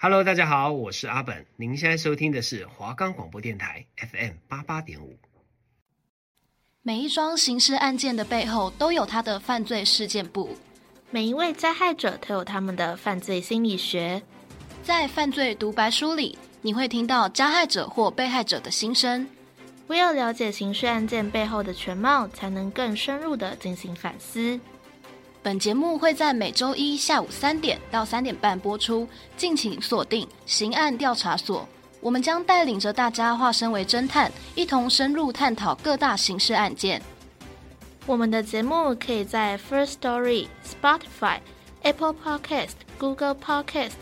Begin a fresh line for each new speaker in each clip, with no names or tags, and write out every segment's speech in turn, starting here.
Hello，大家好，我是阿本。您现在收听的是华冈广播电台 FM 八八点五。
每一桩刑事案件的背后都有他的犯罪事件簿，
每一位加害者都有他们的犯罪心理学。
在犯罪独白书里，你会听到加害者或被害者的心声。
唯有了解刑事案件背后的全貌，才能更深入的进行反思。
本节目会在每周一下午三点到三点半播出，敬请锁定《刑案调查所》。我们将带领着大家化身为侦探，一同深入探讨各大刑事案件。
我们的节目可以在 First Story、Spotify、Apple Podcast、Google Podcast、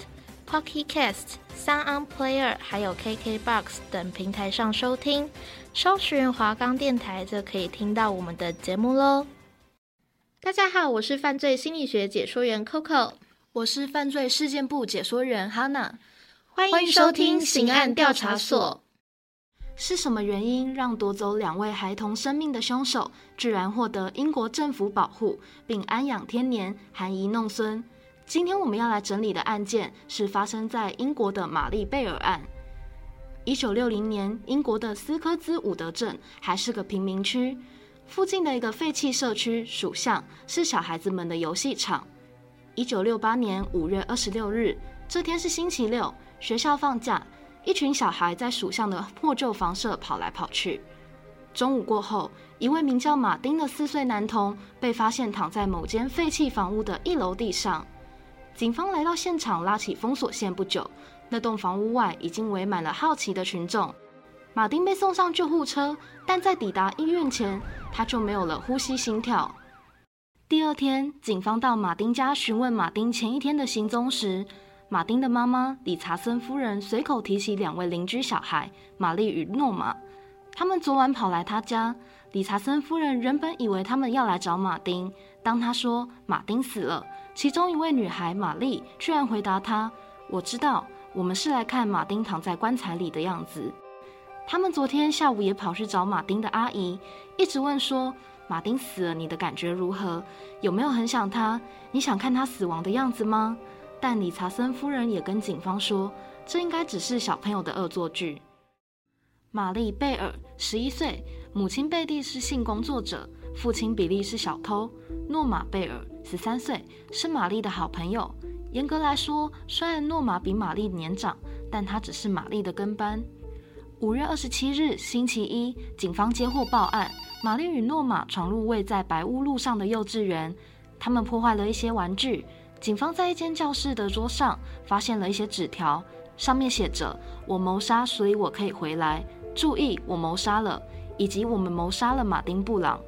Pocket Cast、Sound Player 还有 KKBox 等平台上收听。搜寻华冈电台就可以听到我们的节目喽。大家好，我是犯罪心理学解说员 Coco，
我是犯罪事件部解说员 Hana，
欢迎收听刑案调查所。
是什么原因让夺走两位孩童生命的凶手居然获得英国政府保护，并安养天年、含饴弄孙？今天我们要来整理的案件是发生在英国的玛丽贝尔案。一九六零年，英国的斯科兹伍德镇还是个贫民区。附近的一个废弃社区属巷是小孩子们的游戏场。一九六八年五月二十六日，这天是星期六，学校放假，一群小孩在属巷的破旧房舍跑来跑去。中午过后，一位名叫马丁的四岁男童被发现躺在某间废弃房屋的一楼地上。警方来到现场，拉起封锁线不久，那栋房屋外已经围满了好奇的群众。马丁被送上救护车，但在抵达医院前，他就没有了呼吸心跳。第二天，警方到马丁家询问马丁前一天的行踪时，马丁的妈妈理查森夫人随口提起两位邻居小孩玛丽与诺玛，他们昨晚跑来他家。理查森夫人原本以为他们要来找马丁，当他说马丁死了，其中一位女孩玛丽居然回答他：“我知道，我们是来看马丁躺在棺材里的样子。”他们昨天下午也跑去找马丁的阿姨，一直问说：“马丁死了，你的感觉如何？有没有很想他？你想看他死亡的样子吗？”但理查森夫人也跟警方说，这应该只是小朋友的恶作剧。玛丽贝尔十一岁，母亲贝蒂是性工作者，父亲比利是小偷。诺玛贝尔十三岁，是玛丽的好朋友。严格来说，虽然诺玛比玛丽年长，但他只是玛丽的跟班。五月二十七日，星期一，警方接获报案，玛丽与诺玛闯入位在白屋路上的幼稚园，他们破坏了一些玩具。警方在一间教室的桌上发现了一些纸条，上面写着：“我谋杀，所以我可以回来。注意，我谋杀了，以及我们谋杀了马丁·布朗。”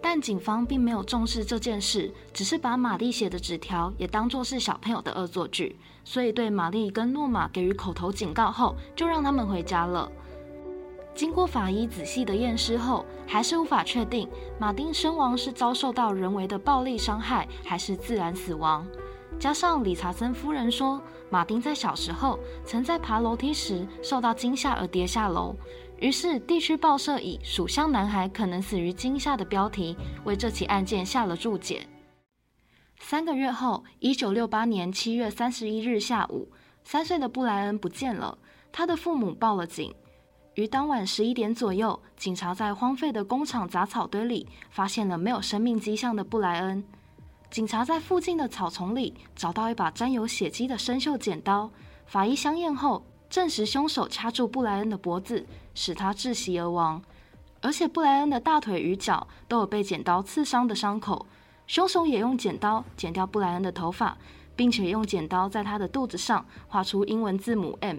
但警方并没有重视这件事，只是把玛丽写的纸条也当作是小朋友的恶作剧，所以对玛丽跟诺玛给予口头警告后，就让他们回家了。经过法医仔细的验尸后，还是无法确定马丁身亡是遭受到人为的暴力伤害，还是自然死亡。加上理查森夫人说，马丁在小时候曾在爬楼梯时受到惊吓而跌下楼。于是，地区报社以“属相男孩可能死于惊吓”的标题为这起案件下了注解。三个月后，一九六八年七月三十一日下午，三岁的布莱恩不见了，他的父母报了警。于当晚十一点左右，警察在荒废的工厂杂草堆里发现了没有生命迹象的布莱恩。警察在附近的草丛里找到一把沾有血迹的生锈剪刀，法医相验后，证实凶手掐住布莱恩的脖子，使他窒息而亡，而且布莱恩的大腿与脚都有被剪刀刺伤的伤口。凶手也用剪刀剪掉布莱恩的头发，并且用剪刀在他的肚子上画出英文字母 M。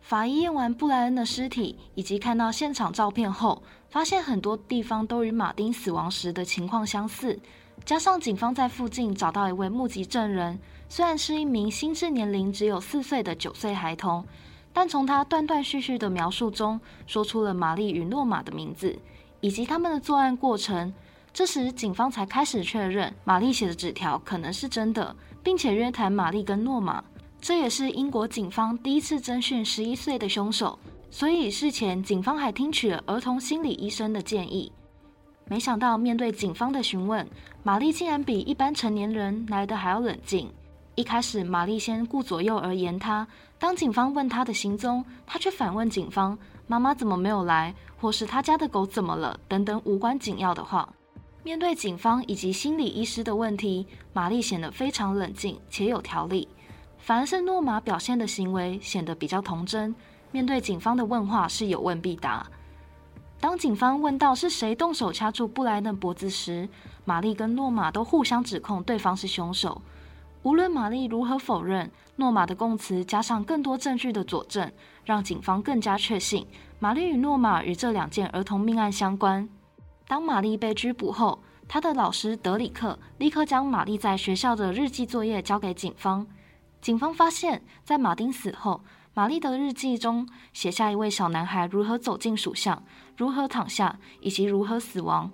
法医验完布莱恩的尸体以及看到现场照片后，发现很多地方都与马丁死亡时的情况相似。加上警方在附近找到一位目击证人。虽然是一名心智年龄只有四岁的九岁孩童，但从他断断续续的描述中，说出了玛丽与诺玛的名字以及他们的作案过程。这时，警方才开始确认玛丽写的纸条可能是真的，并且约谈玛丽跟诺玛。这也是英国警方第一次侦讯十一岁的凶手，所以事前警方还听取了儿童心理医生的建议。没想到，面对警方的询问，玛丽竟然比一般成年人来得还要冷静。一开始，玛丽先顾左右而言他。当警方问他的行踪，他却反问警方：“妈妈怎么没有来？或是他家的狗怎么了？”等等无关紧要的话。面对警方以及心理医师的问题，玛丽显得非常冷静且有条理。反而是诺玛表现的行为显得比较童真。面对警方的问话是有问必答。当警方问到是谁动手掐住布莱恩脖子时，玛丽跟诺玛都互相指控对方是凶手。无论玛丽如何否认，诺玛的供词加上更多证据的佐证，让警方更加确信玛丽与诺玛与这两件儿童命案相关。当玛丽被拘捕后，她的老师德里克立刻将玛丽在学校的日记作业交给警方。警方发现，在马丁死后，玛丽的日记中写下一位小男孩如何走进鼠巷、如何躺下以及如何死亡。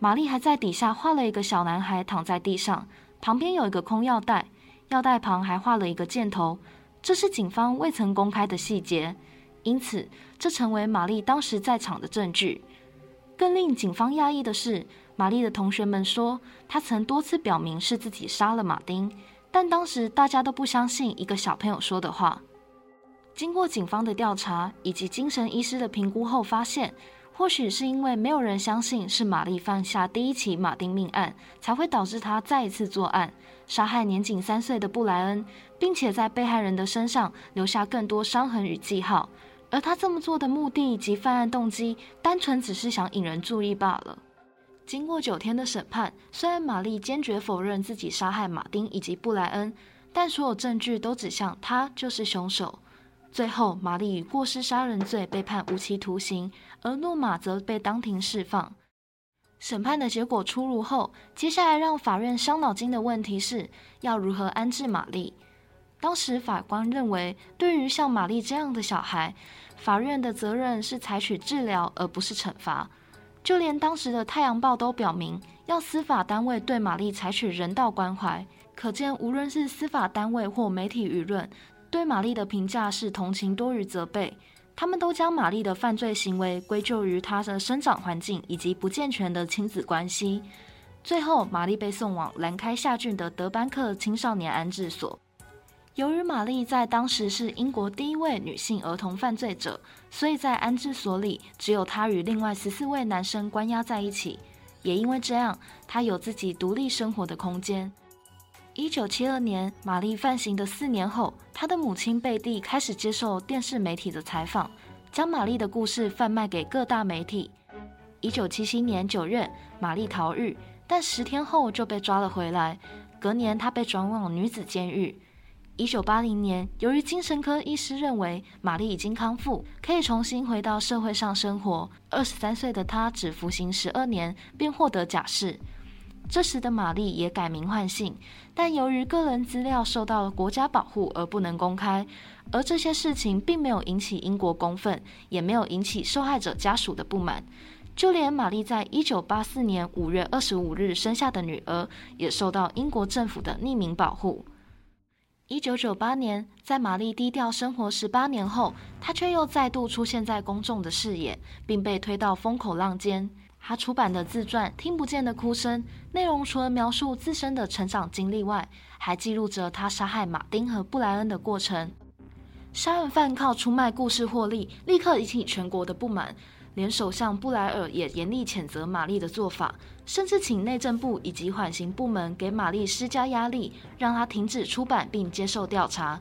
玛丽还在底下画了一个小男孩躺在地上。旁边有一个空药袋，药袋旁还画了一个箭头，这是警方未曾公开的细节，因此这成为玛丽当时在场的证据。更令警方讶异的是，玛丽的同学们说，她曾多次表明是自己杀了马丁，但当时大家都不相信一个小朋友说的话。经过警方的调查以及精神医师的评估后，发现。或许是因为没有人相信是玛丽犯下第一起马丁命案，才会导致她再一次作案，杀害年仅三岁的布莱恩，并且在被害人的身上留下更多伤痕与记号。而他这么做的目的及犯案动机，单纯只是想引人注意罢了。经过九天的审判，虽然玛丽坚决否认自己杀害马丁以及布莱恩，但所有证据都指向他就是凶手。最后，玛丽以过失杀人罪被判无期徒刑，而诺玛则被当庭释放。审判的结果出炉后，接下来让法院伤脑筋的问题是要如何安置玛丽。当时法官认为，对于像玛丽这样的小孩，法院的责任是采取治疗而不是惩罚。就连当时的《太阳报》都表明，要司法单位对玛丽采取人道关怀。可见，无论是司法单位或媒体舆论。对玛丽的评价是同情多于责备，他们都将玛丽的犯罪行为归咎于她的生长环境以及不健全的亲子关系。最后，玛丽被送往兰开夏郡的德班克青少年安置所。由于玛丽在当时是英国第一位女性儿童犯罪者，所以在安置所里只有她与另外十四位男生关押在一起。也因为这样，她有自己独立生活的空间。一九七二年，玛丽犯行的四年后，她的母亲贝蒂开始接受电视媒体的采访，将玛丽的故事贩卖给各大媒体。一九七七年九月，玛丽逃狱，但十天后就被抓了回来。隔年，她被转往女子监狱。一九八零年，由于精神科医师认为玛丽已经康复，可以重新回到社会上生活，二十三岁的她只服刑十二年，便获得假释。这时的玛丽也改名换姓，但由于个人资料受到了国家保护而不能公开。而这些事情并没有引起英国公愤，也没有引起受害者家属的不满。就连玛丽在一九八四年五月二十五日生下的女儿，也受到英国政府的匿名保护。一九九八年，在玛丽低调生活十八年后，她却又再度出现在公众的视野，并被推到风口浪尖。他出版的自传《听不见的哭声》，内容除了描述自身的成长经历外，还记录着他杀害马丁和布莱恩的过程。杀人犯靠出卖故事获利，立刻引起全国的不满，连首相布莱尔也严厉谴责玛丽的做法，甚至请内政部以及缓刑部门给玛丽施加压力，让他停止出版并接受调查。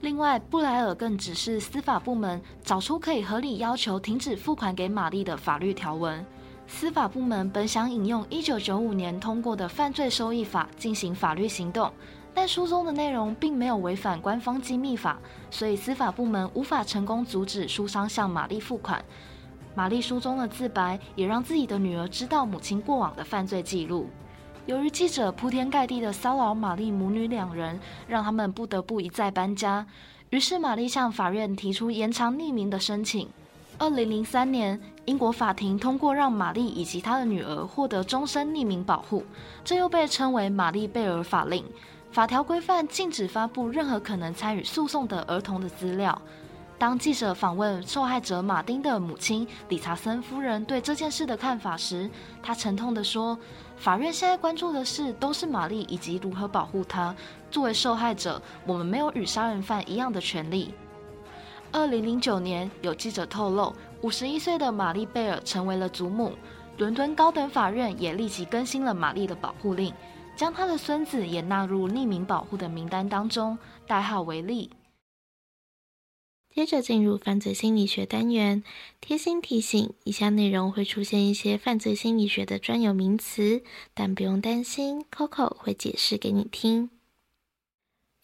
另外，布莱尔更指示司法部门找出可以合理要求停止付款给玛丽的法律条文。司法部门本想引用一九九五年通过的犯罪收益法进行法律行动，但书中的内容并没有违反官方机密法，所以司法部门无法成功阻止书商向玛丽付款。玛丽书中的自白也让自己的女儿知道母亲过往的犯罪记录。由于记者铺天盖地的骚扰玛丽母女两人，让他们不得不一再搬家。于是玛丽向法院提出延长匿名的申请。二零零三年，英国法庭通过让玛丽以及她的女儿获得终身匿名保护，这又被称为玛丽贝尔法令。法条规范禁止发布任何可能参与诉讼的儿童的资料。当记者访问受害者马丁的母亲理查森夫人对这件事的看法时，她沉痛地说：“法院现在关注的事都是玛丽以及如何保护她。作为受害者，我们没有与杀人犯一样的权利。”二零零九年，有记者透露，五十一岁的玛丽贝尔成为了祖母。伦敦高等法院也立即更新了玛丽的保护令，将她的孙子也纳入匿名保护的名单当中，代号为利。
接着进入犯罪心理学单元，贴心提醒：以下内容会出现一些犯罪心理学的专有名词，但不用担心，Coco 会解释给你听。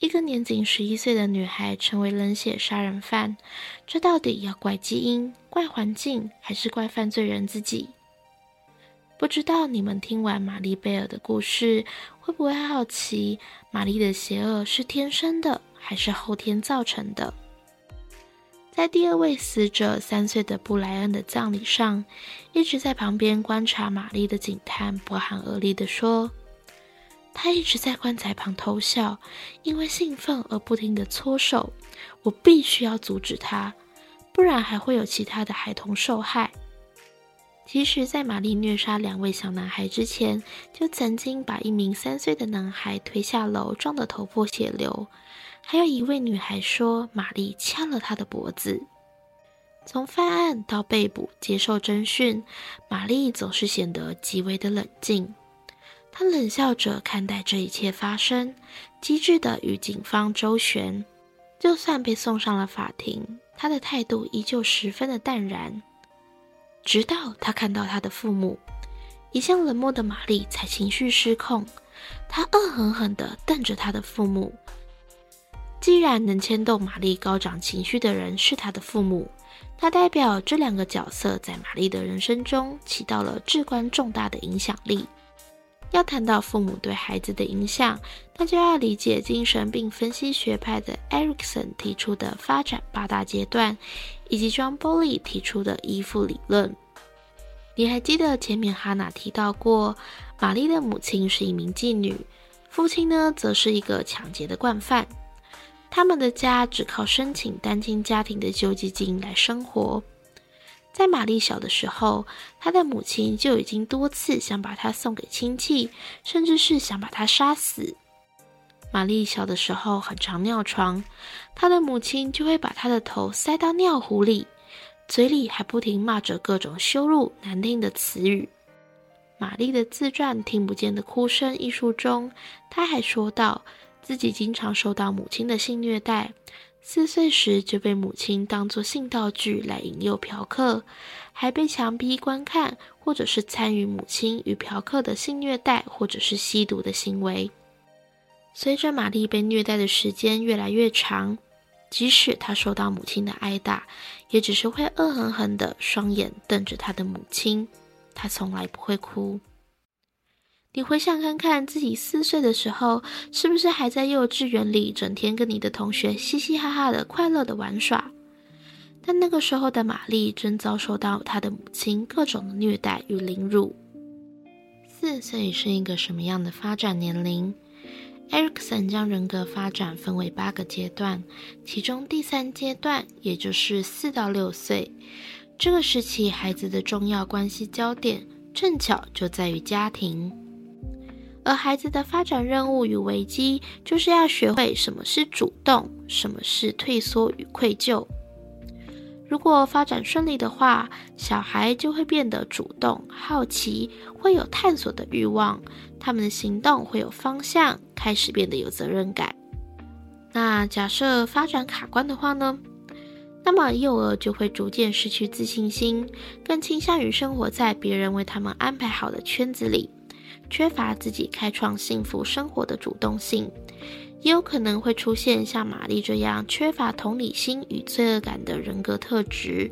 一个年仅十一岁的女孩成为冷血杀人犯，这到底要怪基因、怪环境，还是怪犯罪人自己？不知道你们听完玛丽贝尔的故事，会不会好奇玛丽的邪恶是天生的，还是后天造成的？在第二位死者三岁的布莱恩的葬礼上，一直在旁边观察玛丽的警探不寒而栗地说。他一直在棺材旁偷笑，因为兴奋而不停地搓手。我必须要阻止他，不然还会有其他的孩童受害。其实，在玛丽虐杀两位小男孩之前，就曾经把一名三岁的男孩推下楼，撞得头破血流。还有一位女孩说，玛丽掐了她的脖子。从犯案到被捕、接受侦讯，玛丽总是显得极为的冷静。他冷笑着看待这一切发生，机智地与警方周旋。就算被送上了法庭，他的态度依旧十分的淡然。直到他看到他的父母，一向冷漠的玛丽才情绪失控。他恶狠狠地瞪着他的父母。既然能牵动玛丽高涨情绪的人是他的父母，那代表这两个角色在玛丽的人生中起到了至关重大的影响力。要谈到父母对孩子的影响，那就要理解精神病分析学派的 Erikson 提出的发展八大阶段，以及 John Bowley 提出的依附理论。你还记得前面哈娜提到过，玛丽的母亲是一名妓女，父亲呢则是一个抢劫的惯犯，他们的家只靠申请单亲家庭的救济金来生活。在玛丽小的时候，她的母亲就已经多次想把她送给亲戚，甚至是想把她杀死。玛丽小的时候很常尿床，她的母亲就会把她的头塞到尿壶里，嘴里还不停骂着各种羞辱难听的词语。玛丽的自传《听不见的哭声》一书中，她还说到自己经常受到母亲的性虐待。四岁时就被母亲当作性道具来引诱嫖客，还被强逼观看或者是参与母亲与嫖客的性虐待或者是吸毒的行为。随着玛丽被虐待的时间越来越长，即使她受到母亲的挨打，也只是会恶狠狠地双眼瞪着她的母亲，她从来不会哭。你回想看看自己四岁的时候，是不是还在幼稚园里，整天跟你的同学嘻嘻哈哈的快乐的玩耍？但那个时候的玛丽正遭受到她的母亲各种的虐待与凌辱。四岁是一个什么样的发展年龄？Erikson 将人格发展分为八个阶段，其中第三阶段，也就是四到六岁，这个时期孩子的重要关系焦点正巧就在于家庭。而孩子的发展任务与危机，就是要学会什么是主动，什么是退缩与愧疚。如果发展顺利的话，小孩就会变得主动、好奇，会有探索的欲望，他们的行动会有方向，开始变得有责任感。那假设发展卡关的话呢？那么幼儿就会逐渐失去自信心，更倾向于生活在别人为他们安排好的圈子里。缺乏自己开创幸福生活的主动性，也有可能会出现像玛丽这样缺乏同理心与罪恶感的人格特质。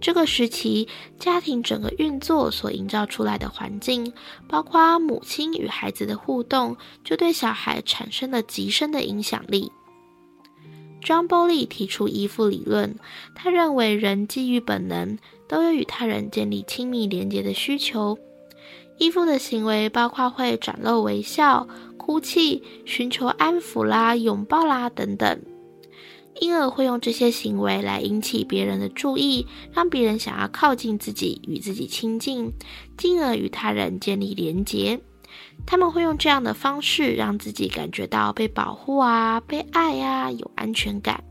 这个时期，家庭整个运作所营造出来的环境，包括母亲与孩子的互动，就对小孩产生了极深的影响力。John b o l y 提出依附理论，他认为人基于本能，都有与他人建立亲密连结的需求。依附的行为包括会展露微笑、哭泣、寻求安抚啦、拥抱啦等等。因而会用这些行为来引起别人的注意，让别人想要靠近自己，与自己亲近，进而与他人建立连结。他们会用这样的方式让自己感觉到被保护啊、被爱啊、有安全感。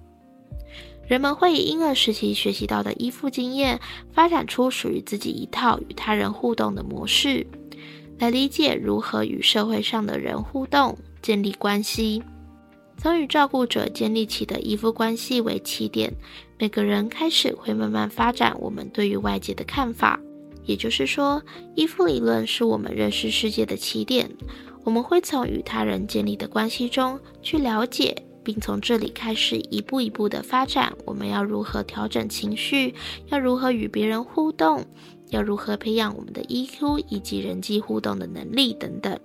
人们会以婴儿时期学习到的依附经验，发展出属于自己一套与他人互动的模式，来理解如何与社会上的人互动、建立关系。从与照顾者建立起的依附关系为起点，每个人开始会慢慢发展我们对于外界的看法。也就是说，依附理论是我们认识世界的起点。我们会从与他人建立的关系中去了解，并从这里开始一步一步的发展。我们要如何调整情绪？要如何与别人互动？要如何培养我们的 EQ 以及人际互动的能力等等。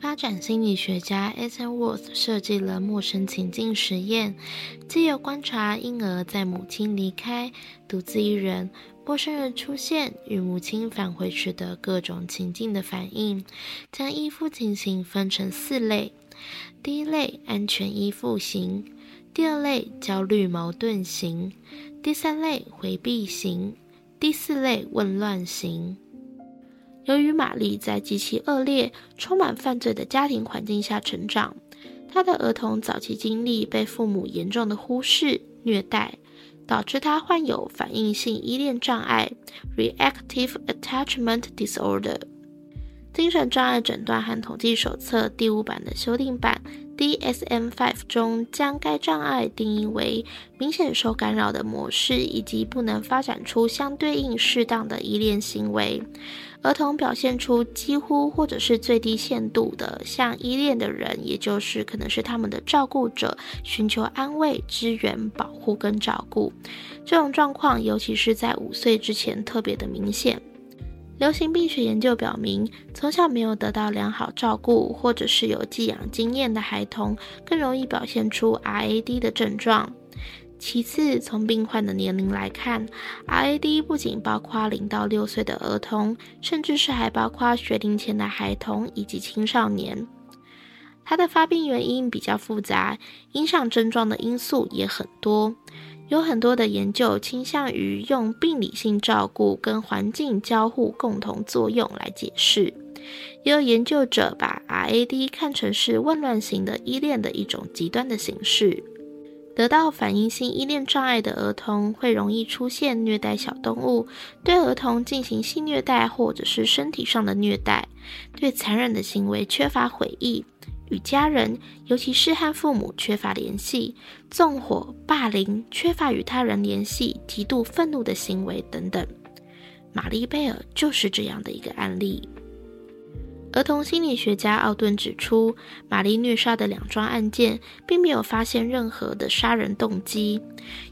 发展心理学家 Ainsworth 设计了陌生情境实验，借由观察婴儿在母亲离开、独自一人、陌生人出现与母亲返回时的各种情境的反应，将依附情形分成四类：第一类安全依附型，第二类焦虑矛盾型，第三类回避型，第四类混乱型。由于玛丽在极其恶劣、充满犯罪的家庭环境下成长，她的儿童早期经历被父母严重的忽视、虐待，导致她患有反应性依恋障碍 （Reactive Attachment Disorder）。精神障碍诊断和统计手册第五版的修订版 （DSM-5） 中，将该障碍定义为明显受干扰的模式，以及不能发展出相对应适当的依恋行为。儿童表现出几乎或者是最低限度的向依恋的人，也就是可能是他们的照顾者，寻求安慰、支援、保护跟照顾。这种状况，尤其是在五岁之前特别的明显。流行病学研究表明，从小没有得到良好照顾，或者是有寄养经验的孩童，更容易表现出 RAD 的症状。其次，从病患的年龄来看，RAD 不仅包括零到六岁的儿童，甚至是还包括学龄前的孩童以及青少年。它的发病原因比较复杂，影响症状的因素也很多。有很多的研究倾向于用病理性照顾跟环境交互共同作用来解释，也有研究者把 RAD 看成是混乱型的依恋的一种极端的形式。得到反应性依恋障碍的儿童会容易出现虐待小动物，对儿童进行性虐待或者是身体上的虐待，对残忍的行为缺乏悔意，与家人，尤其是和父母缺乏联系，纵火、霸凌，缺乏与他人联系，极度愤怒的行为等等。玛丽贝尔就是这样的一个案例。儿童心理学家奥顿指出，玛丽虐杀的两桩案件并没有发现任何的杀人动机，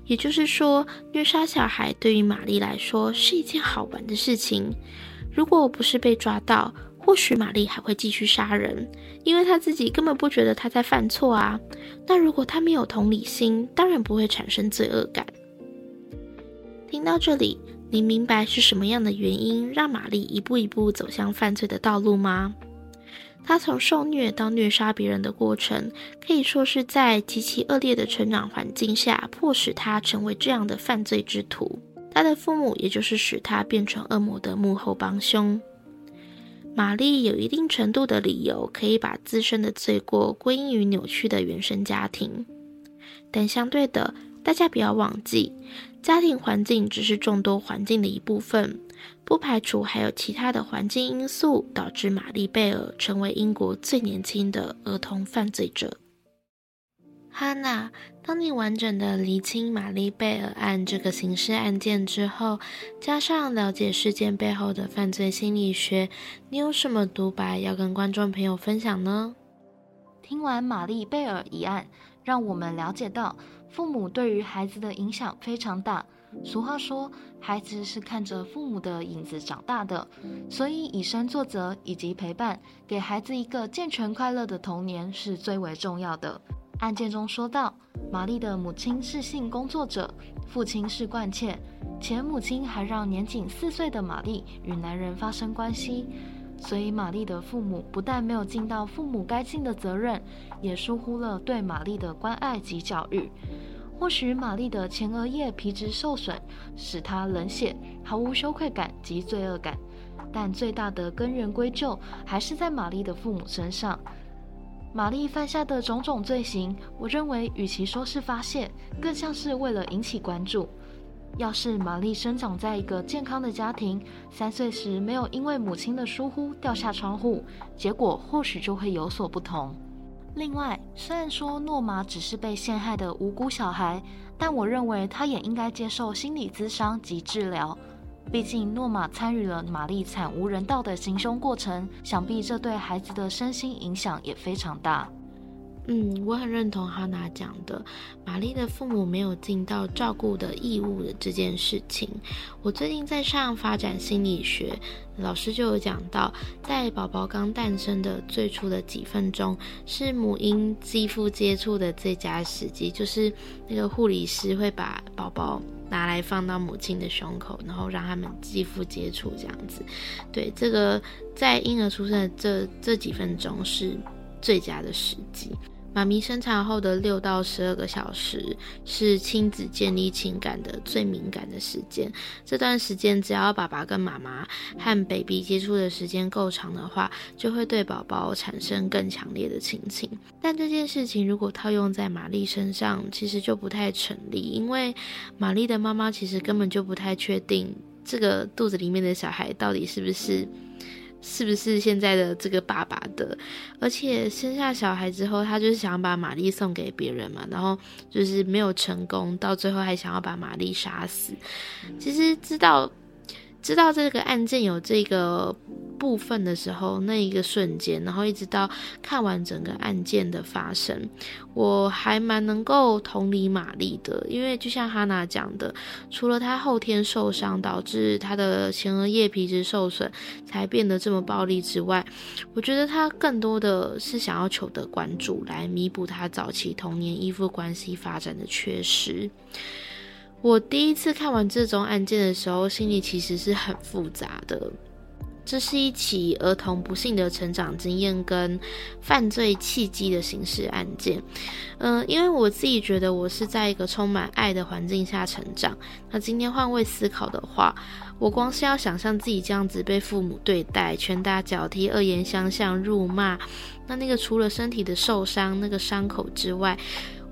也就是说，虐杀小孩对于玛丽来说是一件好玩的事情。如果不是被抓到，或许玛丽还会继续杀人，因为她自己根本不觉得她在犯错啊。那如果她没有同理心，当然不会产生罪恶感。听到这里。你明白是什么样的原因让玛丽一步一步走向犯罪的道路吗？她从受虐到虐杀别人的过程，可以说是在极其恶劣的成长环境下，迫使她成为这样的犯罪之徒。她的父母，也就是使她变成恶魔的幕后帮凶。玛丽有一定程度的理由，可以把自身的罪过归因于扭曲的原生家庭，但相对的，大家不要忘记。家庭环境只是众多环境的一部分，不排除还有其他的环境因素导致玛丽贝尔成为英国最年轻的儿童犯罪者。哈娜，当你完整的厘清玛丽贝尔案这个刑事案件之后，加上了解事件背后的犯罪心理学，你有什么独白要跟观众朋友分享呢？
听完玛丽贝尔一案，让我们了解到。父母对于孩子的影响非常大。俗话说，孩子是看着父母的影子长大的，所以以身作则以及陪伴，给孩子一个健全快乐的童年是最为重要的。案件中说到，玛丽的母亲是性工作者，父亲是惯窃，且母亲还让年仅四岁的玛丽与男人发生关系。所以，玛丽的父母不但没有尽到父母该尽的责任，也疏忽了对玛丽的关爱及教育。或许玛丽的前额叶皮质受损，使她冷血，毫无羞愧感及罪恶感。但最大的根源归咎还是在玛丽的父母身上。玛丽犯下的种种罪行，我认为与其说是发泄，更像是为了引起关注。要是玛丽生长在一个健康的家庭，三岁时没有因为母亲的疏忽掉下窗户，结果或许就会有所不同。另外，虽然说诺玛只是被陷害的无辜小孩，但我认为他也应该接受心理咨商及治疗。毕竟，诺玛参与了玛丽惨无人道的行凶过程，想必这对孩子的身心影响也非常大。
嗯，我很认同哈娜讲的，玛丽的父母没有尽到照顾的义务的这件事情。我最近在上发展心理学，老师就有讲到，在宝宝刚诞生的最初的几分钟，是母婴肌肤接触的最佳时机，就是那个护理师会把宝宝拿来放到母亲的胸口，然后让他们肌肤接触这样子。对，这个在婴儿出生的这这几分钟是最佳的时机。妈咪生产后的六到十二个小时是亲子建立情感的最敏感的时间。这段时间，只要爸爸跟妈妈和 baby 接触的时间够长的话，就会对宝宝产生更强烈的亲情。但这件事情如果套用在玛丽身上，其实就不太成立，因为玛丽的妈妈其实根本就不太确定这个肚子里面的小孩到底是不是。是不是现在的这个爸爸的？而且生下小孩之后，他就是想把玛丽送给别人嘛，然后就是没有成功，到最后还想要把玛丽杀死。其实知道。知道这个案件有这个部分的时候，那一个瞬间，然后一直到看完整个案件的发生，我还蛮能够同理玛丽的，因为就像哈娜讲的，除了她后天受伤导致她的前额叶皮质受损才变得这么暴力之外，我觉得她更多的是想要求得关注，来弥补她早期童年依附关系发展的缺失。我第一次看完这宗案件的时候，心里其实是很复杂的。这是一起儿童不幸的成长经验跟犯罪契机的刑事案件。嗯、因为我自己觉得我是在一个充满爱的环境下成长。那今天换位思考的话，我光是要想象自己这样子被父母对待，拳打脚踢、恶言相向、辱骂，那那个除了身体的受伤那个伤口之外，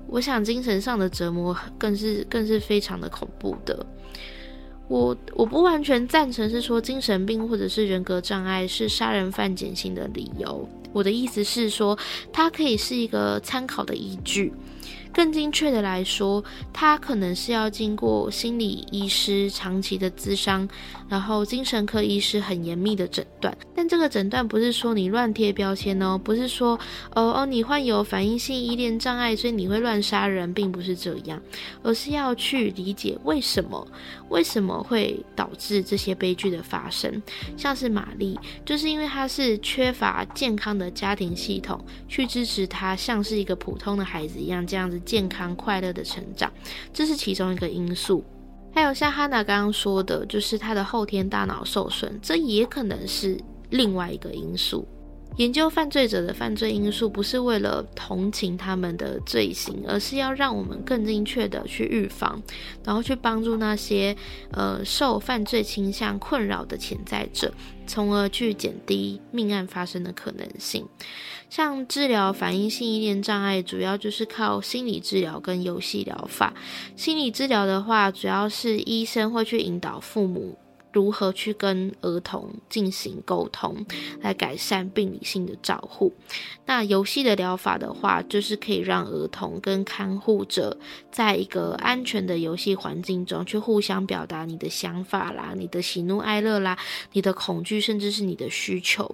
我想精神上的折磨更是更是非常的恐怖的。我我不完全赞成是说精神病或者是人格障碍是杀人犯减刑的理由。我的意思是说，它可以是一个参考的依据。更精确的来说，他可能是要经过心理医师长期的咨商，然后精神科医师很严密的诊断。但这个诊断不是说你乱贴标签哦，不是说哦哦你患有反应性依恋障碍，所以你会乱杀人，并不是这样，而是要去理解为什么为什么会导致这些悲剧的发生。像是玛丽，就是因为她是缺乏健康的家庭系统去支持她，像是一个普通的孩子一样这样子。健康快乐的成长，这是其中一个因素。还有像哈娜刚刚说的，就是他的后天大脑受损，这也可能是另外一个因素。研究犯罪者的犯罪因素，不是为了同情他们的罪行，而是要让我们更精确的去预防，然后去帮助那些呃受犯罪倾向困扰的潜在者，从而去减低命案发生的可能性。像治疗反应性依恋障碍，主要就是靠心理治疗跟游戏疗法。心理治疗的话，主要是医生会去引导父母。如何去跟儿童进行沟通，来改善病理性的照护？那游戏的疗法的话，就是可以让儿童跟看护者在一个安全的游戏环境中，去互相表达你的想法啦、你的喜怒哀乐啦、你的恐惧，甚至是你的需求。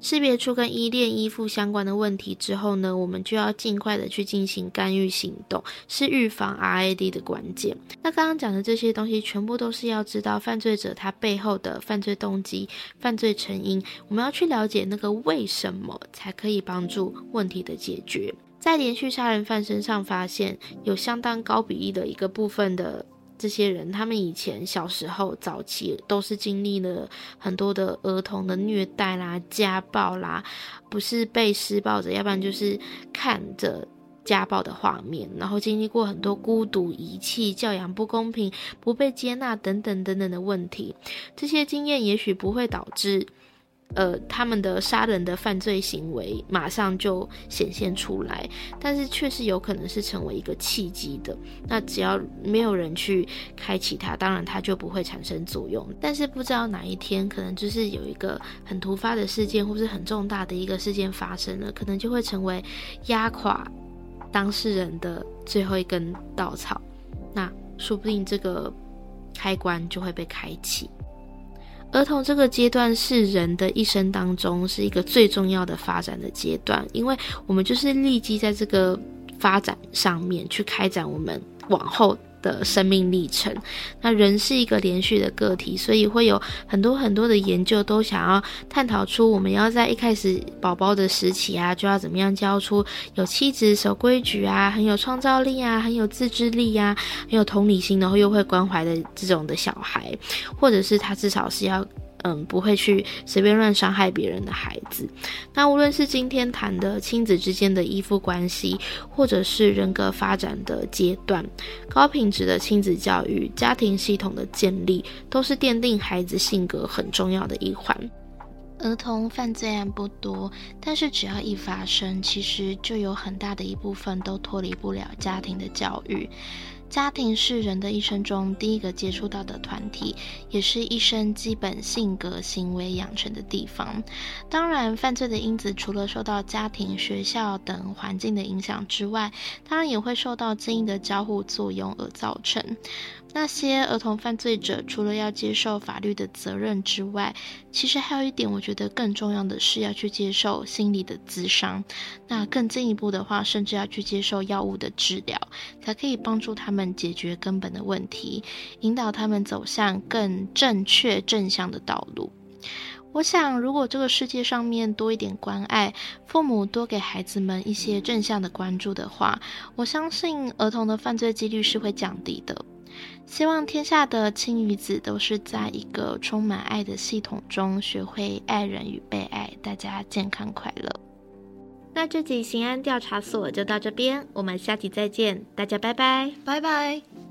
识别出跟依恋依附相关的问题之后呢，我们就要尽快的去进行干预行动，是预防 RAD 的关键。那刚刚讲的这些东西，全部都是要知道犯罪者他背后的犯罪动机、犯罪成因，我们要去了解那个为什么，才可以帮助问题的解决。在连续杀人犯身上发现有相当高比例的一个部分的。这些人，他们以前小时候早期都是经历了很多的儿童的虐待啦、家暴啦，不是被施暴者，要不然就是看着家暴的画面，然后经历过很多孤独、遗弃、教养不公平、不被接纳等等等等的问题。这些经验也许不会导致。呃，他们的杀人的犯罪行为马上就显现出来，但是确实有可能是成为一个契机的。那只要没有人去开启它，当然它就不会产生作用。但是不知道哪一天，可能就是有一个很突发的事件，或是很重大的一个事件发生了，可能就会成为压垮当事人的最后一根稻草。那说不定这个开关就会被开启。儿童这个阶段是人的一生当中是一个最重要的发展的阶段，因为我们就是立即在这个发展上面去开展我们往后的生命历程。那人是一个连续的个体，所以会有很多很多的研究都想要探讨出我们要在一开始宝宝的时期啊，就要怎么样教出有妻子、守规矩啊，很有创造力啊，很有自制力、啊，很有同理心，然后又会关怀的这种的小孩，或者是他至少是要。嗯，不会去随便乱伤害别人的孩子。那无论是今天谈的亲子之间的依附关系，或者是人格发展的阶段，高品质的亲子教育、家庭系统的建立，都是奠定孩子性格很重要的一环。儿童犯罪案不多，但是只要一发生，其实就有很大的一部分都脱离不了家庭的教育。家庭是人的一生中第一个接触到的团体，也是一生基本性格行为养成的地方。当然，犯罪的因子除了受到家庭、学校等环境的影响之外，当然也会受到基因的交互作用而造成。那些儿童犯罪者除了要接受法律的责任之外，其实还有一点，我觉得更重要的是要去接受心理的咨商。那更进一步的话，甚至要去接受药物的治疗，才可以帮助他们解决根本的问题，引导他们走向更正确正向的道路。我想，如果这个世界上面多一点关爱，父母多给孩子们一些正向的关注的话，我相信儿童的犯罪几率是会降低的。希望天下的青鱼子都是在一个充满爱的系统中学会爱人与被爱，大家健康快乐。那这集刑案调查所就到这边，我们下集再见，大家拜拜，
拜拜。